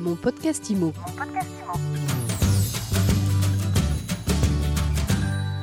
Mon podcast IMO.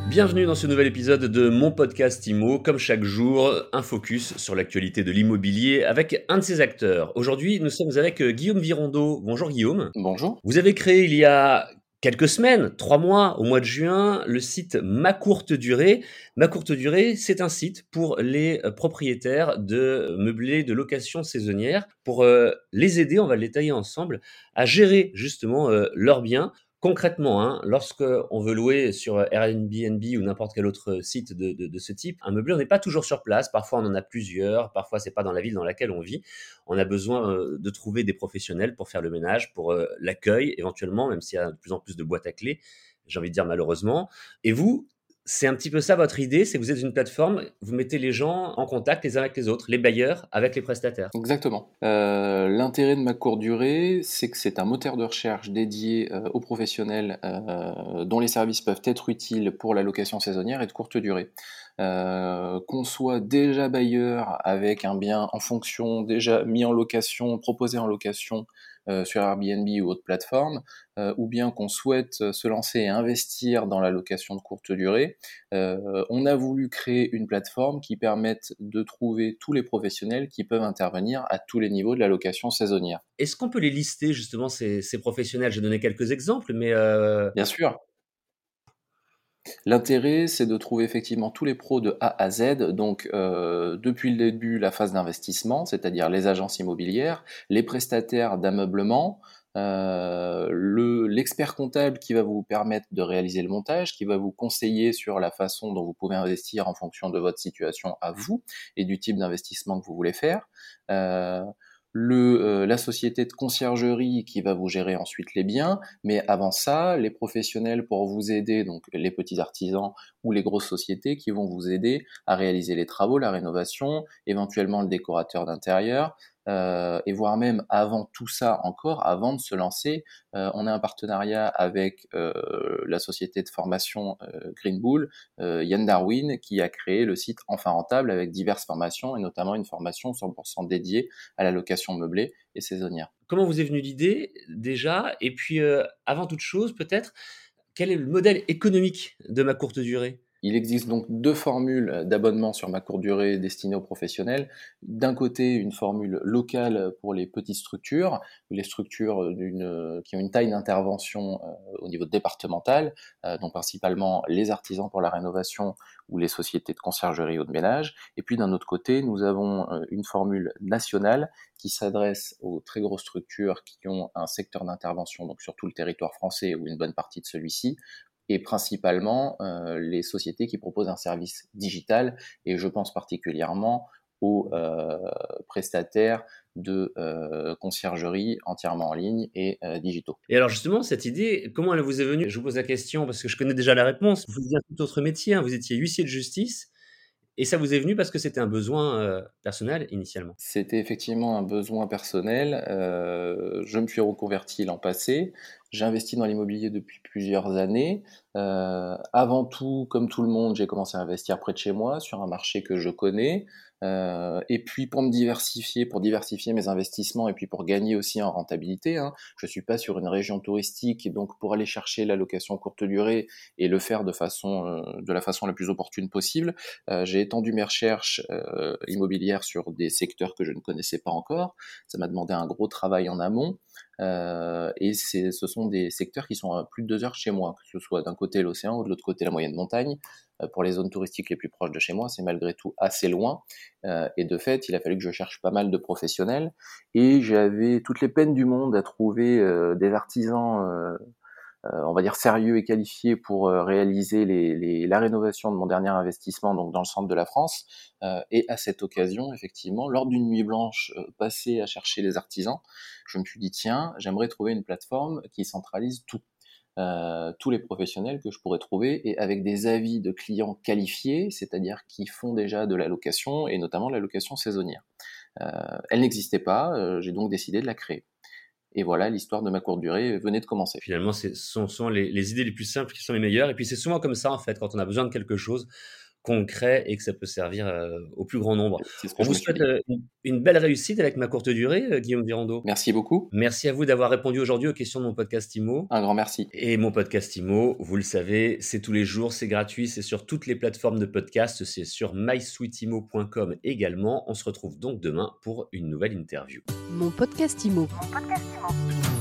Bienvenue dans ce nouvel épisode de mon podcast IMO. Comme chaque jour, un focus sur l'actualité de l'immobilier avec un de ses acteurs. Aujourd'hui, nous sommes avec euh, Guillaume Virondeau. Bonjour Guillaume. Bonjour. Vous avez créé il y a quelques semaines, trois mois, au mois de juin, le site Ma Courte Durée. Ma Courte Durée, c'est un site pour les euh, propriétaires de meublés de location saisonnière, pour euh, les aider, on va le détailler ensemble, à gérer justement euh, leurs biens. Concrètement, hein, lorsque on veut louer sur Airbnb ou n'importe quel autre site de, ce type, un meublé, on n'est pas toujours sur place. Parfois, on en a plusieurs. Parfois, c'est pas dans la ville dans laquelle on vit. On a besoin euh, de trouver des professionnels pour faire le ménage, pour euh, l'accueil, éventuellement, même s'il y a de plus en plus de boîtes à clés. J'ai envie de dire malheureusement. Et vous, c'est un petit peu ça votre idée, c'est que vous êtes une plateforme, vous mettez les gens en contact les uns avec les autres, les bailleurs avec les prestataires. Exactement. Euh, L'intérêt de ma courte durée, c'est que c'est un moteur de recherche dédié euh, aux professionnels euh, dont les services peuvent être utiles pour la location saisonnière et de courte durée. Qu'on soit déjà bailleur avec un bien en fonction déjà mis en location, proposé en location sur Airbnb ou autre plateforme, euh, ou bien qu'on souhaite se lancer et investir dans la location de courte durée, euh, on a voulu créer une plateforme qui permette de trouver tous les professionnels qui peuvent intervenir à tous les niveaux de la location saisonnière. Est-ce qu'on peut les lister justement ces, ces professionnels? J'ai donné quelques exemples, mais euh, Bien sûr. L'intérêt, c'est de trouver effectivement tous les pros de A à Z, donc euh, depuis le début, la phase d'investissement, c'est-à-dire les agences immobilières, les prestataires d'ameublement, euh, le- l'expert comptable qui va vous permettre de réaliser le montage, qui va vous conseiller sur la façon dont vous pouvez investir en fonction de votre situation à vous et du type d'investissement que vous voulez faire. Euh, euh, la société de conciergerie qui va vous gérer ensuite les biens, mais avant ça, les professionnels pour vous aider, donc les petits artisans ou les grosses sociétés qui vont vous aider à réaliser les travaux, la rénovation, éventuellement le décorateur d'intérieur, euh, et voire même avant tout ça encore, avant de se lancer, euh, on a un partenariat avec euh, la société de formation Green Bull, Yann Darwin, qui a créé le site Enfin Rentable avec diverses formations, et notamment une formation 100% dédiée à la location meublée et saisonnière. comment vous est venue l'idée déjà? Et puis, avant toute chose, peut-être, quel est le modèle économique de ma courte durée? Il existe donc deux formules d'abonnement sur ma courte durée destinées aux professionnels. D'un côté, une formule locale pour les petites structures, les structures qui ont une taille d'intervention euh, au niveau départemental, euh, donc principalement les artisans pour la rénovation ou les sociétés de conciergerie ou de ménage. Et puis d'un autre côté, nous avons euh, une formule nationale qui s'adresse aux très grosses structures qui ont un secteur d'intervention, donc sur tout le territoire français ou une bonne partie de celui-ci, et principalement euh, les sociétés qui proposent un service digital, et je pense particulièrement aux euh, prestataires de euh, conciergerie entièrement en ligne et euh, digitaux. Et alors justement, cette idée, comment elle vous est venue? Je vous pose la question parce que je connais déjà la réponse. Vous faisiez un tout autre métier, hein, vous étiez huissier de justice, et ça vous est venu parce que c'était un besoin euh, personnel initialement? C'était effectivement un besoin personnel. Je me suis reconverti l'an passé. J'ai investi dans l'immobilier depuis plusieurs années. Euh, avant tout, comme tout le monde, j'ai commencé à investir près de chez moi sur un marché que je connais. Euh, et puis pour me diversifier, pour diversifier mes investissements et puis pour gagner aussi en rentabilité. Hein, je suis pas sur une région touristique donc pour aller chercher la location courte durée et le faire de façon, euh, de la façon la plus opportune possible, j'ai étendu mes recherches immobilières sur des secteurs que je ne connaissais pas encore. Ça m'a demandé un gros travail en amont. Euh, et ce sont des secteurs qui sont à plus de deux heures chez moi, que ce soit d'un côté l'océan ou de l'autre côté la moyenne montagne. Euh, pour les zones touristiques les plus proches de chez moi, c'est malgré tout assez loin. Euh, et de fait, il a fallu que je cherche pas mal de professionnels. Et j'avais toutes les peines du monde à trouver euh, des artisans, on va dire sérieux et qualifiés pour euh, réaliser les, la rénovation de mon dernier investissement, donc dans le centre de la France. Euh, et à cette occasion, effectivement, lors d'une nuit blanche euh, passée à chercher les artisans, je me suis dit tiens, j'aimerais trouver une plateforme qui centralise tout. Euh, tous les professionnels que je pourrais trouver et avec des avis de clients qualifiés, c'est-à-dire qui font déjà de la location et notamment de la location saisonnière. Euh, elle n'existait pas, euh, j'ai donc décidé de la créer. Et voilà, l'histoire de ma courte durée venait de commencer. Finalement, ce sont les idées les plus simples qui sont les meilleures. Et puis c'est souvent comme ça, en fait, quand on a besoin de quelque chose, concret et que ça peut servir au plus grand nombre. On vous souhaite une, belle réussite avec ma courte durée, Guillaume Virando. Merci beaucoup. Merci à vous d'avoir répondu aujourd'hui aux questions de mon podcast IMO. Un grand merci. Et mon podcast IMO, vous le savez, c'est tous les jours, c'est gratuit, c'est sur toutes les plateformes de podcast, c'est sur mysweetimo.com également. On se retrouve donc demain pour une nouvelle interview. Mon podcast IMO. Mon podcast IMO.